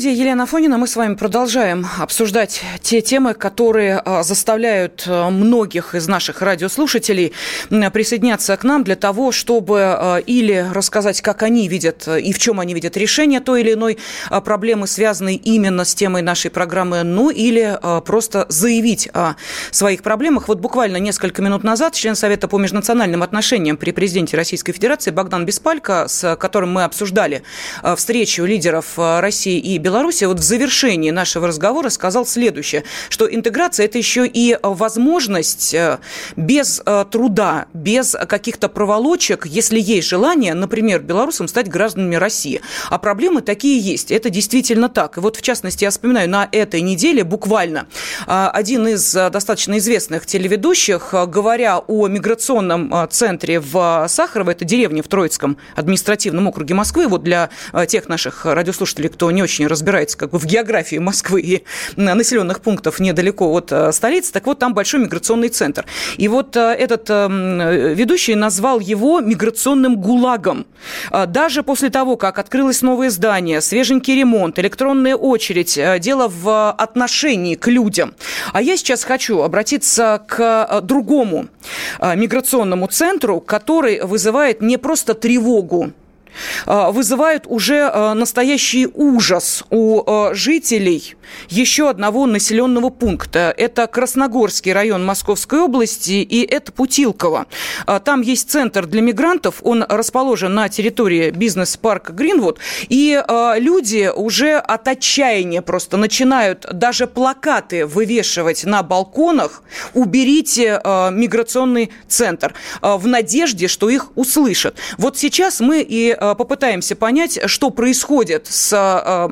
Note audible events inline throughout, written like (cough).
студии Елена Фонина мы с вами продолжаем обсуждать те темы, которые а, заставляют а, многих из наших радиослушателей присоединяться к нам для того, чтобы а, или рассказать, как они видят и в чем они видят решение той или иной проблемы, связанной именно с темой нашей программы, ну или просто заявить о своих проблемах. Вот буквально несколько минут назад член Совета по межнациональным отношениям при президенте Российской Федерации Богдан Беспалько, с которым мы обсуждали встречу лидеров России и Беларуси вот в завершении нашего разговора сказал следующее, что интеграция – это еще и возможность э, без э, труда, без каких-то проволочек, если есть желание, например, белорусам стать гражданами России. А проблемы такие есть. Это действительно так. И вот, в частности, я вспоминаю, на этой неделе буквально э, один из достаточно известных телеведущих, говоря о миграционном центре в Сахарово, это деревня в Троицком административном округе Москвы, вот для тех наших радиослушателей, кто не очень разбирается как бы в географии Москвы и населенных пунктов недалеко от э, столицы, так вот там большой миграционный центр. И вот э, этот э, ведущий назвал его миграционным гулагом. Даже после того, как открылось новое здание, свеженький ремонт, электронная очередь, дело в отношении к людям. А я сейчас хочу обратиться к другому миграционному центру, который вызывает не просто тревогу а, вызывают уже а, настоящий ужас у а, жителей еще одного населенного пункта. Это Красногорский район Московской области и это Путилково. Там есть центр для мигрантов, он расположен на территории бизнес-парка Гринвуд, и люди уже от отчаяния просто начинают даже плакаты вывешивать на балконах «Уберите миграционный центр» в надежде, что их услышат. Вот сейчас мы и Э, попытаемся понять, что происходит с э,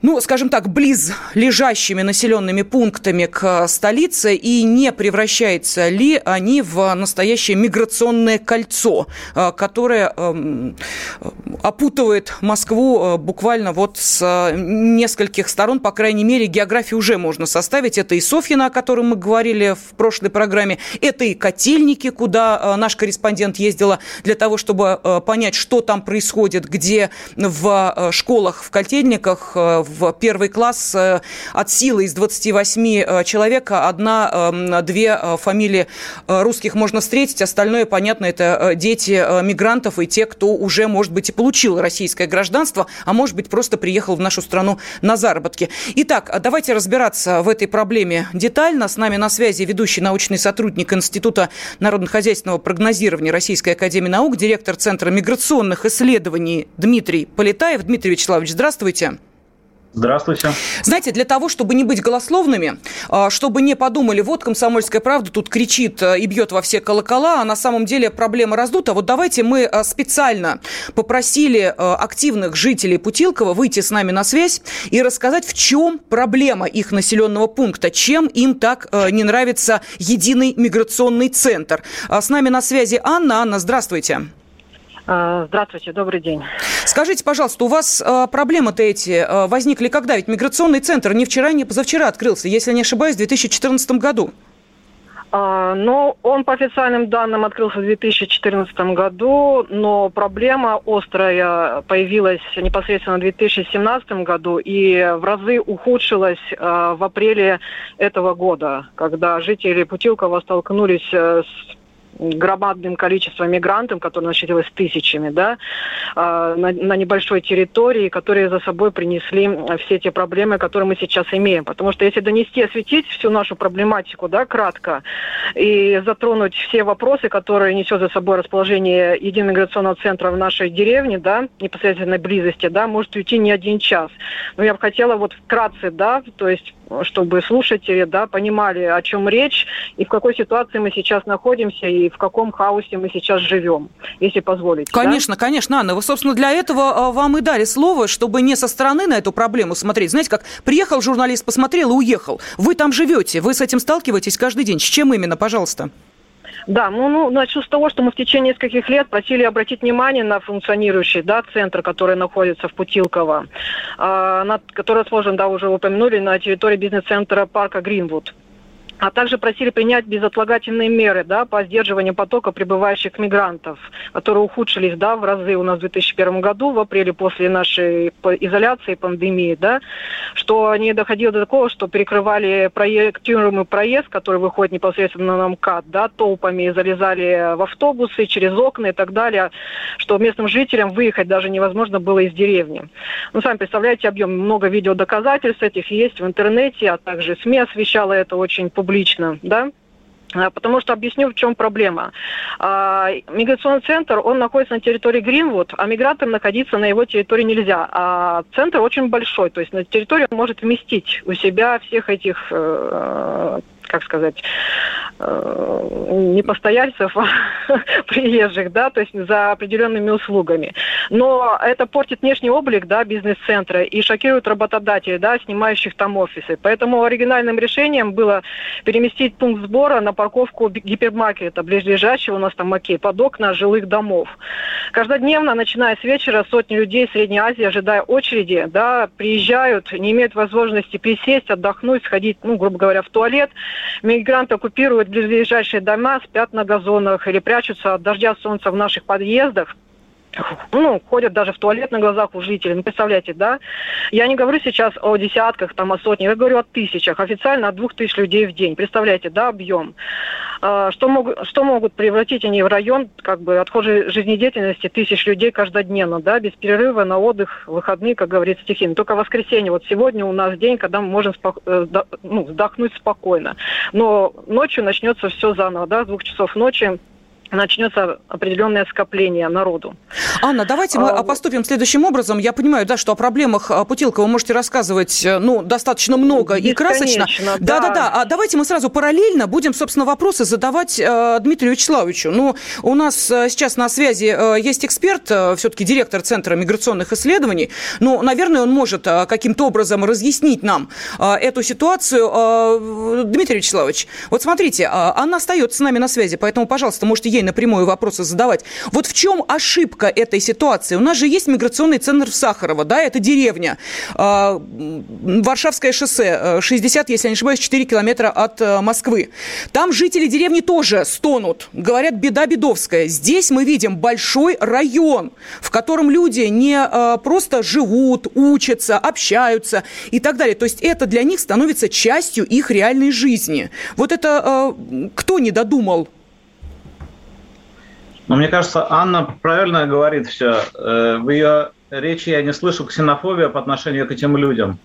ну, скажем так, близ лежащими населенными пунктами к столице и не превращаются ли они в настоящее миграционное кольцо, э, которое эм, опутывает Москву э, буквально вот с нескольких сторон, по крайней мере, географию уже можно составить. Это и Софьина, о котором мы говорили в прошлой программе, это и Котельники, куда э, наш корреспондент ездила для того, чтобы понять, что там происходит, где в школах, в Котельниках, в первый класс э, от силы из 28 э, человек одна-две э, фамилии русских можно встретить, остальное, понятно, это дети мигрантов и те, кто уже, может быть, и получил российское гражданство, а может быть, просто приехал в нашу страну на заработки. Итак, давайте разбираться в этой проблеме детально. С нами на связи ведущий научный сотрудник Института народно-хозяйственного прогнозирования Российской Академии Наук, директор Центра миграционных исследований Дмитрий Полетаев. Дмитрий Вячеславович, здравствуйте. Здравствуйте. Знаете, для того, чтобы не быть голословными, а, чтобы не подумали, вот комсомольская правда тут кричит а, и бьет во все колокола, а на самом деле проблема раздута. Вот давайте мы а, специально попросили активных жителей Путилкова выйти с нами на связь и рассказать, в чем проблема их населенного пункта, чем им так не нравится единый миграционный центр. С нами на связи Анна. Анна, здравствуйте. А, здравствуйте, добрый день. Скажите, пожалуйста, у вас а, проблемы-то эти а, возникли когда? Ведь миграционный центр не вчера, не позавчера открылся, если не ошибаюсь, в 2014 году. Ну, он по официальным данным открылся в 2014 году, но проблема острая появилась непосредственно в 2017 году и в разы ухудшилась в апреле этого года, когда жители Путилкова столкнулись с громадным количеством мигрантов, которые насчитывалось тысячами, да, а, на, на небольшой территории, которые за собой принесли все те проблемы, которые мы сейчас имеем. Потому что если донести, осветить всю нашу проблематику, да, кратко, и затронуть все вопросы, которые несет за собой расположение единого миграционного центра в нашей деревне, да, непосредственной близости, да, может уйти не один час. Но я бы хотела вот вкратце, да, то есть чтобы слушатели да, понимали, о чем речь и в какой ситуации мы сейчас находимся и в каком хаосе мы сейчас живем, если позволите. Конечно, да? конечно, Анна. Вы, собственно, для этого а, вам и дали слово, чтобы не со стороны на эту проблему смотреть. Знаете, как приехал журналист, посмотрел и уехал. Вы там живете, вы с этим сталкиваетесь каждый день. С чем именно, пожалуйста? Да, ну, ну, начну с того, что мы в течение нескольких лет просили обратить внимание на функционирующий да, центр, который находится в Путилково, э, над, который расположен, да, уже упомянули, на территории бизнес-центра парка Гринвуд а также просили принять безотлагательные меры да, по сдерживанию потока прибывающих мигрантов, которые ухудшились да, в разы у нас в 2001 году, в апреле после нашей изоляции, пандемии, да, что не доходило до такого, что перекрывали проектируемый проезд, который выходит непосредственно на МКАД, да, толпами залезали в автобусы через окна и так далее, что местным жителям выехать даже невозможно было из деревни. Ну, сами представляете объем, много видеодоказательств этих есть в интернете, а также СМИ освещала это очень публично, да, а, Потому что объясню, в чем проблема. А, миграционный центр, он находится на территории Гринвуд, а мигрантам находиться на его территории нельзя. А центр очень большой, то есть на территории он может вместить у себя всех этих э, как сказать, э, не постояльцев, а (laughs) приезжих, да, то есть за определенными услугами. Но это портит внешний облик, да, бизнес-центра и шокирует работодателей, да, снимающих там офисы. Поэтому оригинальным решением было переместить пункт сбора на парковку гипермаркета, ближайшего у нас там Макей, под окна жилых домов. Каждодневно, начиная с вечера, сотни людей из Средней Азии, ожидая очереди, да, приезжают, не имеют возможности присесть, отдохнуть, сходить, ну, грубо говоря, в туалет, Мигранты оккупируют ближайшие дома, спят на газонах или прячутся от дождя солнца в наших подъездах ну, ходят даже в туалет на глазах у жителей. Ну, представляете, да? Я не говорю сейчас о десятках, там, о сотнях, я говорю о тысячах, официально от двух тысяч людей в день. Представляете, да, объем. А, что, могут, что могут превратить они в район, как бы, отхожей жизнедеятельности тысяч людей каждодневно, да, без перерыва на отдых, выходные, как говорит стихин. Только воскресенье, вот сегодня у нас день, когда мы можем спок- э, ну, вздохнуть спокойно. Но ночью начнется все заново, да, с двух часов ночи начнется определенное скопление народу. Анна, давайте мы а, поступим следующим образом. Я понимаю, да, что о проблемах а, Путилка вы можете рассказывать, э, ну, достаточно много и красочно. Да, да, да. А давайте мы сразу параллельно будем, собственно, вопросы задавать э, Дмитрию Вячеславовичу. Ну, у нас э, сейчас на связи э, есть эксперт, э, все-таки директор Центра миграционных исследований. Ну, наверное, он может э, каким-то образом разъяснить нам э, эту ситуацию. Э, Дмитрий Вячеславович, вот смотрите, э, Анна остается с нами на связи, поэтому, пожалуйста, можете ей напрямую вопросы задавать. Вот в чем ошибка этой ситуации? У нас же есть миграционный центр в Сахарово, да, это деревня. А, Варшавское шоссе, 60, э, если я не ошибаюсь, 4 километра от э, Москвы. Там жители деревни тоже стонут. Говорят, беда бедовская. Здесь мы видим большой район, в котором люди не э, просто живут, учатся, общаются и так далее. То есть это для них становится частью их реальной жизни. Вот это кто не додумал но мне кажется, Анна правильно говорит все. Э, в ее речи я не слышу ксенофобия по отношению к этим людям.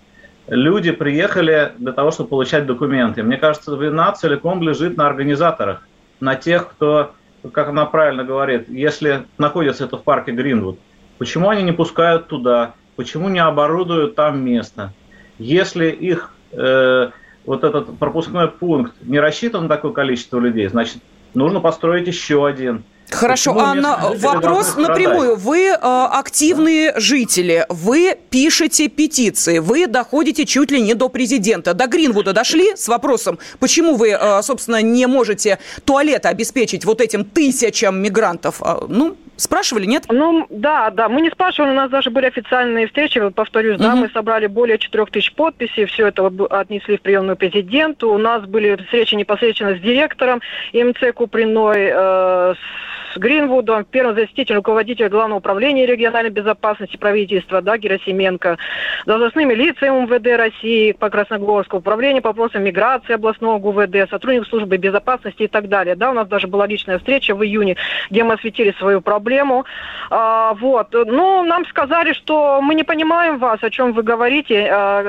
Люди приехали для того, чтобы получать документы. Мне кажется, вина целиком лежит на организаторах, на тех, кто, как она правильно говорит, если находится это в парке Гринвуд, почему они не пускают туда, почему не оборудуют там место. Если их э, вот этот пропускной пункт не рассчитан на такое количество людей, значит, нужно построить еще один – Хорошо, Почему Анна, вопрос напрямую. Вы э, активные да. жители, вы пишете петиции, вы доходите чуть ли не до президента. До Гринвуда дошли с вопросом, почему вы, э, собственно, не можете туалеты обеспечить вот этим тысячам мигрантов? Э, ну, Спрашивали, нет? Ну, да, да. Мы не спрашивали, у нас даже были официальные встречи, повторюсь, угу. да, мы собрали более 4 тысяч подписей, все это отнесли в приемную президенту. У нас были встречи непосредственно с директором МЦ Куприной, э, с Гринвудом, первым заместителем руководителя Главного управления региональной безопасности правительства, да, Герасименко, должностными лицами МВД России по Красногорску, управление по вопросам миграции областного ГУВД, сотрудник службы безопасности и так далее. Да, у нас даже была личная встреча в июне, где мы осветили свою проблему. А, вот. Ну, нам сказали, что мы не понимаем вас, о чем вы говорите. А,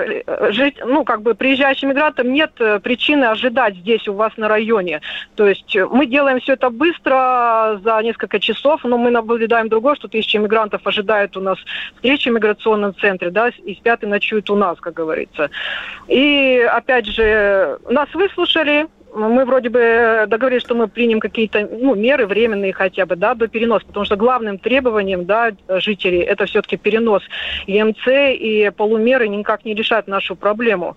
жить, ну, как бы приезжающим мигрантам нет причины ожидать здесь у вас на районе. То есть мы делаем все это быстро, за несколько часов, но мы наблюдаем другое, что тысячи мигрантов ожидают у нас встречи в миграционном центре, да, и спят и ночуют у нас, как говорится. И, опять же, нас выслушали, мы вроде бы договорились, что мы примем какие-то ну, меры временные хотя бы, да, до переноса, потому что главным требованием, да, жителей это все-таки перенос ЕМЦ, и полумеры никак не решают нашу проблему.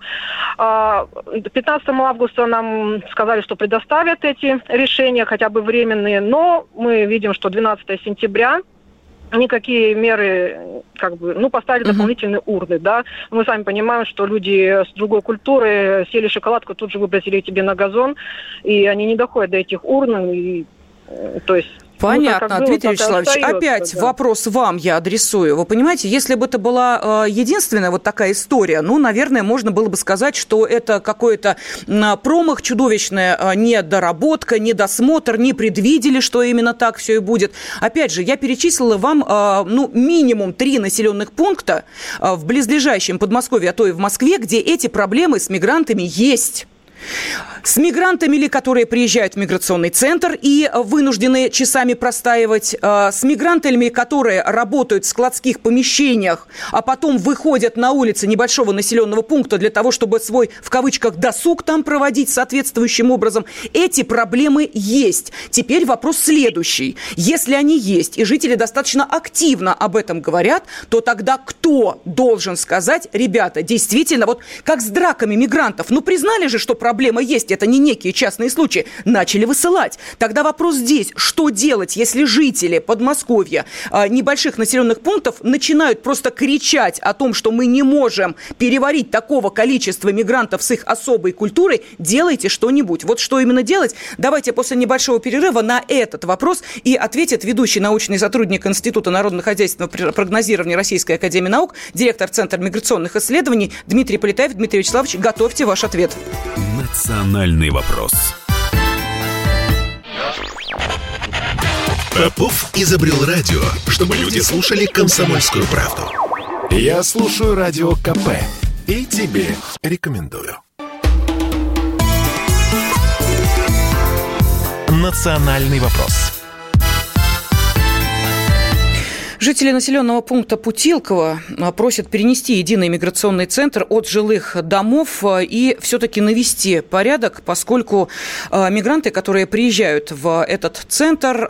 15 а, августа нам сказали, что предоставят эти решения, хотя бы временные, но мы видим, что 12 сентября никакие меры, как бы, ну, поставили uh-huh. дополнительные урны, да. Мы сами понимаем, что люди с другой культуры сели шоколадку, тут же выбросили тебе на газон, и они не доходят до этих урн, и, э, то есть Понятно, ну, Дмитрий Вячеславович. Опять да. вопрос вам я адресую. Вы понимаете, если бы это была э, единственная вот такая история, ну, наверное, можно было бы сказать, что это какой-то промах, чудовищная э, недоработка, недосмотр, не предвидели, что именно так все и будет. Опять же, я перечислила вам, э, ну, минимум три населенных пункта в близлежащем Подмосковье, а то и в Москве, где эти проблемы с мигрантами есть. С мигрантами ли, которые приезжают в миграционный центр и вынуждены часами простаивать, э, с мигрантами, которые работают в складских помещениях, а потом выходят на улицы небольшого населенного пункта для того, чтобы свой, в кавычках, досуг там проводить соответствующим образом. Эти проблемы есть. Теперь вопрос следующий. Если они есть, и жители достаточно активно об этом говорят, то тогда кто должен сказать, ребята, действительно, вот как с драками мигрантов, ну признали же, что проблема есть, это не некие частные случаи, начали высылать. Тогда вопрос здесь, что делать, если жители Подмосковья, а, небольших населенных пунктов начинают просто кричать о том, что мы не можем переварить такого количества мигрантов с их особой культурой, делайте что-нибудь. Вот что именно делать, давайте после небольшого перерыва на этот вопрос и ответит ведущий научный сотрудник Института народно-хозяйственного прогнозирования Российской Академии Наук, директор Центра миграционных исследований Дмитрий Полетаев. Дмитрий Вячеславович, готовьте ваш ответ. Национальный вопрос. Попов изобрел радио, чтобы люди слушали комсомольскую правду. Я слушаю радио КП и тебе рекомендую. Национальный вопрос. Жители населенного пункта Путилково а, просят перенести единый миграционный центр от жилых домов а, и все-таки навести порядок, поскольку а, мигранты, которые приезжают в этот центр,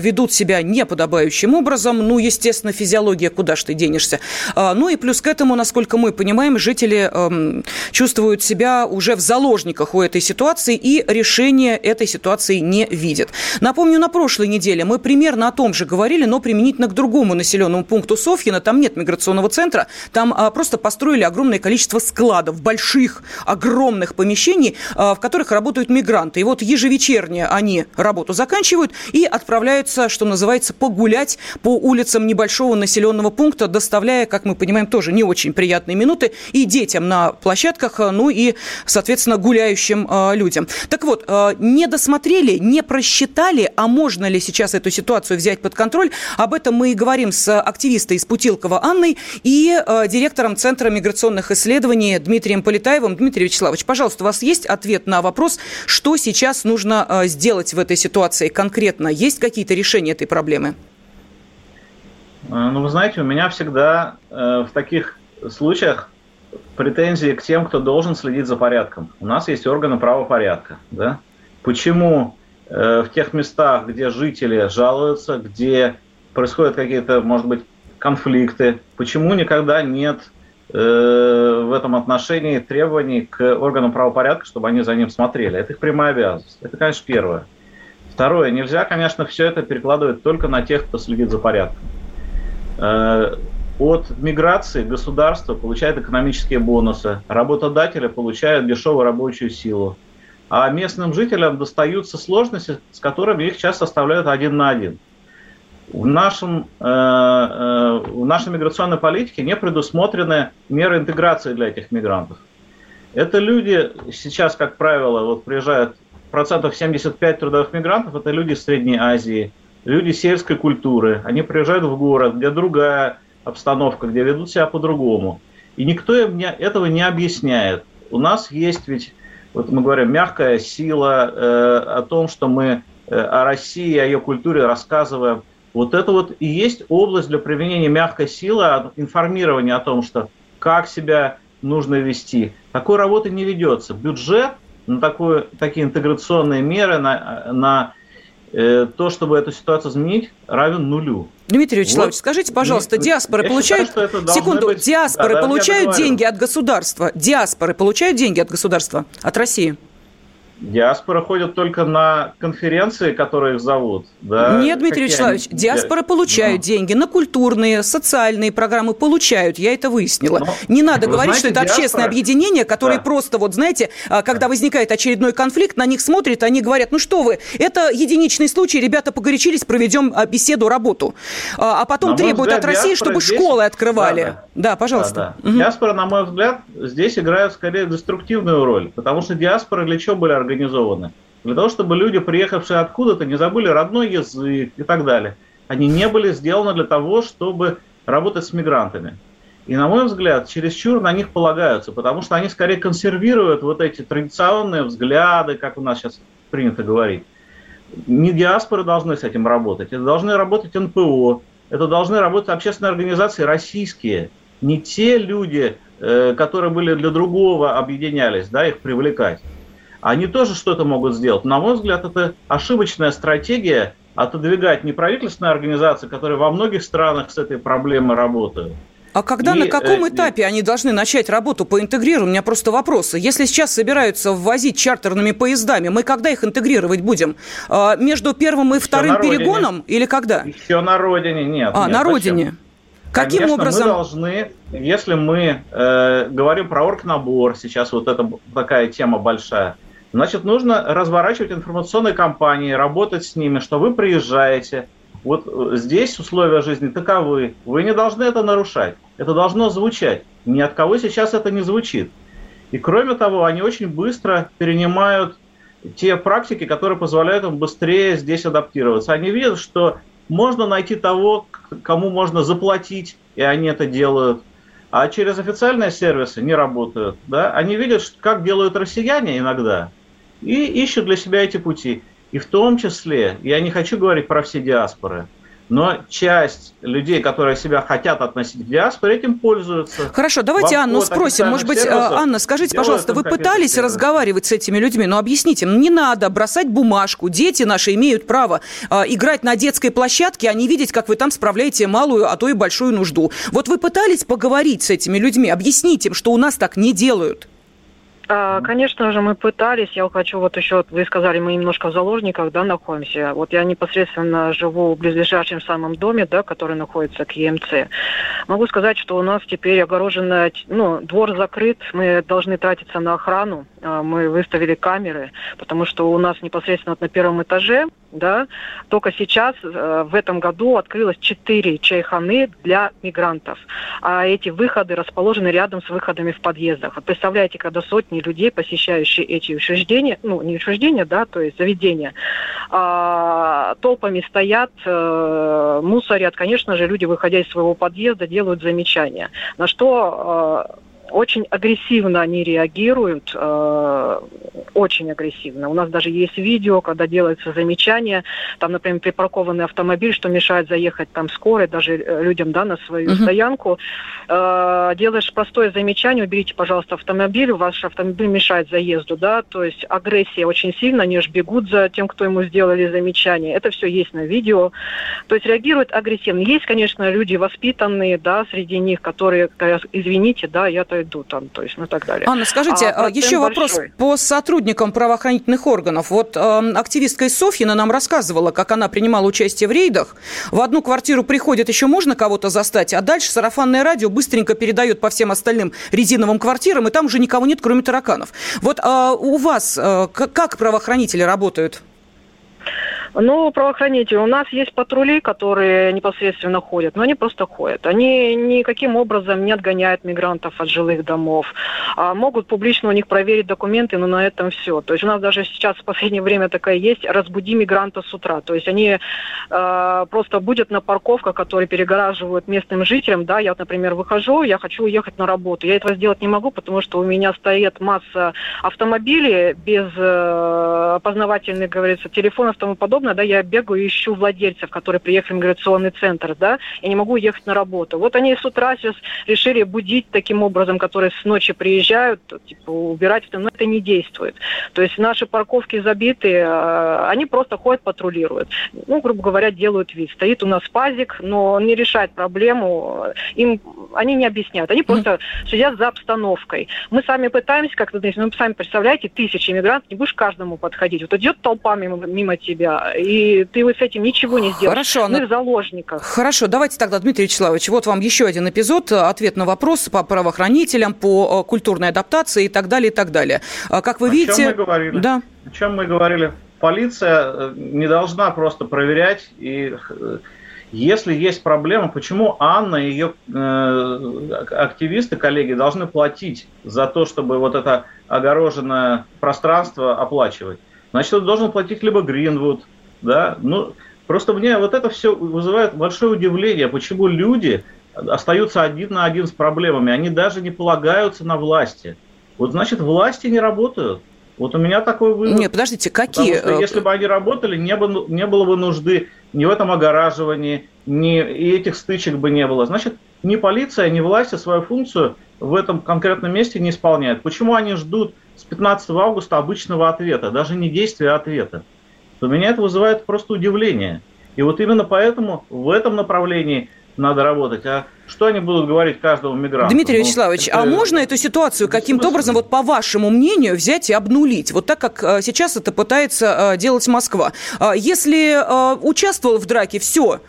ведут себя неподобающим образом. Ну, естественно, физиология, куда ж ты денешься. Ну и плюс к этому, насколько мы понимаем, жители чувствуют себя уже в заложниках у этой ситуации и решения этой ситуации не видят. Напомню, на прошлой неделе мы примерно о том же говорили, но применительно к другому другому населенному пункту Софьина, там нет миграционного центра, там а, просто построили огромное количество складов, больших, огромных помещений, а, в которых работают мигранты. И вот ежевечерне они работу заканчивают и отправляются, что называется, погулять по улицам небольшого населенного пункта, доставляя, как мы понимаем, тоже не очень приятные минуты и детям на площадках, ну и, соответственно, гуляющим а, людям. Так вот, а, не досмотрели, не просчитали, а можно ли сейчас эту ситуацию взять под контроль, об этом мы и говорим поговорим с активистой из Путилкова Анной и э, директором Центра миграционных исследований Дмитрием Полетаевым. Дмитрий Вячеславович, пожалуйста, у вас есть ответ на вопрос, что сейчас нужно э, сделать в этой ситуации конкретно? Есть какие-то решения этой проблемы? Э, ну, вы знаете, у меня всегда в таких случаях претензии к тем, кто должен следить за порядком. У нас есть органы правопорядка. Да? Почему э, в тех местах, где жители жалуются, где происходят какие-то, может быть, конфликты, почему никогда нет э, в этом отношении требований к органам правопорядка, чтобы они за ним смотрели. Это их прямая обязанность. Это, конечно, первое. Второе. Нельзя, конечно, все это перекладывать только на тех, кто следит за порядком. Э, от миграции государство получает экономические бонусы, работодатели получают дешевую рабочую силу, а местным жителям достаются сложности, с которыми их часто оставляют один на один – в, нашем, э, э, в нашей миграционной политике не предусмотрены меры интеграции для этих мигрантов. Это люди сейчас, как правило, вот приезжают процентов 75 трудовых мигрантов, это люди Средней Азии, люди сельской культуры. Они приезжают в город, где другая обстановка, где ведут себя по-другому. И никто им не, этого не объясняет. У нас есть ведь, вот мы говорим, мягкая сила э, о том, что мы о России, о ее культуре рассказываем. Вот это вот и есть область для применения мягкой силы, информирования о том, что как себя нужно вести. Такой работы не ведется. Бюджет на такую, такие интеграционные меры, на, на э, то, чтобы эту ситуацию изменить, равен нулю. Дмитрий Вячеславович, вот. скажите, пожалуйста, диаспоры получают... Считаю, секунду, быть... диаспоры да, получают деньги от государства? Диаспоры получают деньги от государства, от России? Диаспора ходят только на конференции, которые их зовут. Да? Нет, Дмитрий Какие Вячеславович, они... диаспора получают ну. деньги на культурные, социальные программы получают, я это выяснила. Но, Не надо говорить, знаете, что это диаспора... общественное объединение, которое да. просто, вот знаете, а, когда возникает очередной конфликт, на них смотрят, они говорят, ну что вы, это единичный случай, ребята погорячились, проведем а, беседу, работу. А, а потом на требуют взгляд, от России, чтобы здесь... школы открывали. Да, да. да пожалуйста. Да, да. Угу. Диаспора, на мой взгляд, здесь играет скорее деструктивную роль, потому что диаспора для чего были организованы? Организованы. Для того, чтобы люди, приехавшие откуда-то, не забыли родной язык и так далее. Они не были сделаны для того, чтобы работать с мигрантами. И, на мой взгляд, чересчур на них полагаются, потому что они скорее консервируют вот эти традиционные взгляды, как у нас сейчас принято говорить. Не диаспоры должны с этим работать, это должны работать НПО, это должны работать общественные организации российские, не те люди, э, которые были для другого объединялись, да, их привлекать они тоже что-то могут сделать. На мой взгляд, это ошибочная стратегия отодвигать неправительственные организации, которые во многих странах с этой проблемой работают. А когда, и, на каком э, этапе они должны начать работу по интегрированию? У меня просто вопросы. Если сейчас собираются ввозить чартерными поездами, мы когда их интегрировать будем? А, между первым и вторым перегоном или когда? Все на родине, нет. А, нет, на родине. Зачем? Каким Конечно, образом? мы должны, если мы э, говорим про оргнабор, сейчас вот это такая тема большая, Значит, нужно разворачивать информационные кампании, работать с ними, что вы приезжаете, вот э, здесь условия жизни таковы, вы не должны это нарушать, это должно звучать. Ни от кого сейчас это не звучит. И кроме того, они очень быстро перенимают те практики, которые позволяют им быстрее здесь адаптироваться. Они видят, что можно найти того, кому можно заплатить, и они это делают. А через официальные сервисы не работают. Да? Они видят, как делают россияне иногда – и ищут для себя эти пути. И в том числе, я не хочу говорить про все диаспоры, но часть людей, которые себя хотят относить к диаспоре, этим пользуются. Хорошо, давайте Анну спросим. Может быть, Анна, скажите, пожалуйста, вы пытались разговаривать с этими людьми, но объясните, не надо бросать бумажку. Дети наши имеют право э, играть на детской площадке, а не видеть, как вы там справляете малую, а то и большую нужду. Вот вы пытались поговорить с этими людьми, объяснить им, что у нас так не делают? А, конечно же, мы пытались. Я хочу вот еще, вы сказали, мы немножко в заложниках, да, находимся. Вот я непосредственно живу в близлежащем самом доме, да, который находится к ЕМЦ. Могу сказать, что у нас теперь огорожено, ну, двор закрыт, мы должны тратиться на охрану. А, мы выставили камеры, потому что у нас непосредственно на первом этаже да, только сейчас э, в этом году открылось четыре чайханы для мигрантов, а эти выходы расположены рядом с выходами в подъездах. Вот представляете, когда сотни людей, посещающие эти учреждения, ну не учреждения, да, то есть заведения, а, толпами стоят, а, мусорят, конечно же, люди, выходя из своего подъезда, делают замечания, на что а, очень агрессивно они реагируют, э, очень агрессивно. У нас даже есть видео, когда делается замечание, там, например, припаркованный автомобиль, что мешает заехать там скорой, даже э, людям, да, на свою uh-huh. стоянку. Э, делаешь простое замечание, уберите, пожалуйста, автомобиль, ваш автомобиль мешает заезду, да, то есть агрессия очень сильно, они же бегут за тем, кто ему сделали замечание. Это все есть на видео. То есть реагируют агрессивно. Есть, конечно, люди воспитанные, да, среди них, которые, извините, да, я-то иду там, то есть, ну и так далее. Анна, скажите, а, а еще вопрос по сотрудникам правоохранительных органов. Вот э, активистка из Софьина нам рассказывала, как она принимала участие в рейдах. В одну квартиру приходит, еще можно кого-то застать, а дальше сарафанное радио быстренько передает по всем остальным резиновым квартирам, и там уже никого нет, кроме тараканов. Вот э, у вас э, как правоохранители работают? Ну, правоохранители, у нас есть патрули, которые непосредственно ходят, но они просто ходят. Они никаким образом не отгоняют мигрантов от жилых домов. А могут публично у них проверить документы, но на этом все. То есть у нас даже сейчас в последнее время такая есть «разбуди мигранта с утра». То есть они э, просто будут на парковках, которые перегораживают местным жителям. Да, я, вот, например, выхожу, я хочу уехать на работу. Я этого сделать не могу, потому что у меня стоит масса автомобилей без э, опознавательных, говорится, телефонов и тому подобное неудобно, да, я бегаю и ищу владельцев, которые приехали в миграционный центр, да, я не могу ехать на работу. Вот они с утра сейчас решили будить таким образом, которые с ночи приезжают, типа, убирать, но это не действует. То есть наши парковки забиты, а, они просто ходят, патрулируют. Ну, грубо говоря, делают вид. Стоит у нас пазик, но он не решает проблему. Им они не объясняют. Они просто следят за обстановкой. Мы сами пытаемся как-то, ну, сами представляете, тысячи иммигрантов, не будешь каждому подходить. Вот идет толпа мимо, мимо тебя, и ты вот с этим ничего не сделаешь. Хорошо. Мы в заложниках. Хорошо, давайте тогда, Дмитрий Вячеславович, вот вам еще один эпизод, ответ на вопрос по правоохранителям, по э, культурной адаптации и так далее, и так далее. А, как вы О видите... Чем мы говорили? Да. О чем мы говорили? Полиция э, не должна просто проверять и э, если есть проблема, почему Анна и ее э, активисты, коллеги, должны платить за то, чтобы вот это огороженное пространство оплачивать? Значит, он должен платить либо Гринвуд, да? Ну, просто мне вот это все вызывает большое удивление, почему люди остаются один на один с проблемами, они даже не полагаются на власти. Вот значит, власти не работают. Вот у меня такой вывод. Нет, подождите, какие? Потому что если бы они работали, не, бы, не было бы нужды ни в этом огораживании, ни и этих стычек бы не было. Значит, ни полиция, ни власти свою функцию в этом конкретном месте не исполняют. Почему они ждут с 15 августа обычного ответа, даже не действия, а ответа? То меня это вызывает просто удивление. И вот именно поэтому в этом направлении надо работать. А что они будут говорить каждому мигранту? Дмитрий ну, Вячеславович, это... а можно эту ситуацию каким-то образом, вот по вашему мнению, взять и обнулить? Вот так, как э, сейчас это пытается э, делать Москва. А если э, участвовал в драке, все.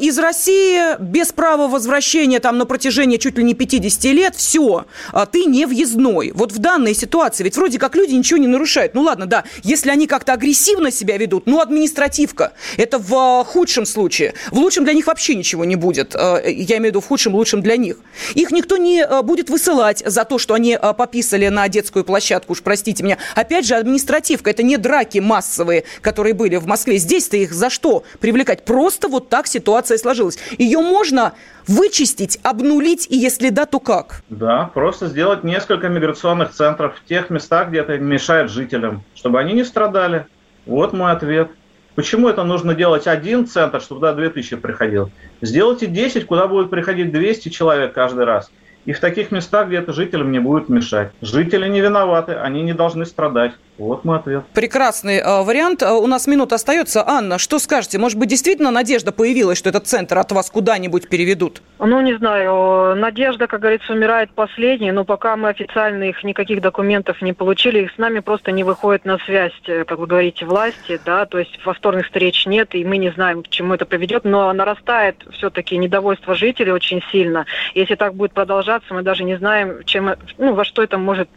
Из России без права возвращения там на протяжении чуть ли не 50 лет, все. Ты не въездной. Вот в данной ситуации, ведь вроде как люди ничего не нарушают. Ну ладно, да, если они как-то агрессивно себя ведут, ну административка. Это в худшем случае. В лучшем для них вообще ничего не будет. Я имею в виду в худшем, лучшем для них. Их никто не э, будет высылать за то, что они э, пописали на детскую площадку, уж простите меня. Опять же, административка, это не драки массовые, которые были в Москве. Здесь-то их за что привлекать? Просто вот так ситуация сложилась. Ее можно вычистить, обнулить, и если да, то как? Да, просто сделать несколько миграционных центров в тех местах, где это мешает жителям, чтобы они не страдали. Вот мой ответ. Почему это нужно делать один центр, чтобы туда 2000 приходил? Сделайте 10, куда будет приходить 200 человек каждый раз. И в таких местах, где это жителям не будет мешать. Жители не виноваты, они не должны страдать. Вот мой ответ. Прекрасный э, вариант. Э, у нас минута остается. Анна, что скажете? Может быть, действительно надежда появилась, что этот центр от вас куда-нибудь переведут? Ну, не знаю. Надежда, как говорится, умирает последней, но пока мы официально их никаких документов не получили, их с нами просто не выходит на связь, э, как вы говорите, власти, да, то есть повторных встреч нет, и мы не знаем, к чему это приведет, но нарастает все-таки недовольство жителей очень сильно. Если так будет продолжаться, мы даже не знаем, чем, ну, во что это может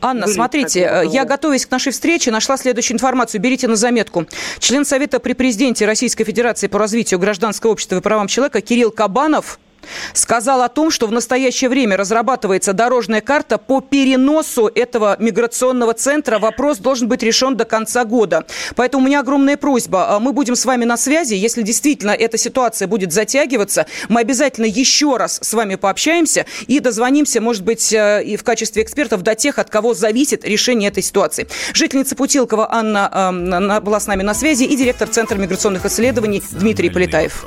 Анна, смотрите, э, я, готовясь к нашей встрече, нашла следующую информацию. Берите на заметку. Член Совета при президенте Российской Федерации по развитию гражданского общества и правам человека Кирилл Кабанов сказал о том, что в настоящее время разрабатывается дорожная карта по переносу этого миграционного центра. Вопрос должен быть решен до конца года. Поэтому у меня огромная просьба. А, мы будем с вами на связи. Если действительно эта ситуация будет затягиваться, мы обязательно еще раз с вами пообщаемся и дозвонимся, может быть, э, и в качестве экспертов до тех, от кого зависит решение этой ситуации. Жительница Путилкова Анна была с нами на связи и директор Центра миграционных исследований Дмитрий Полетаев.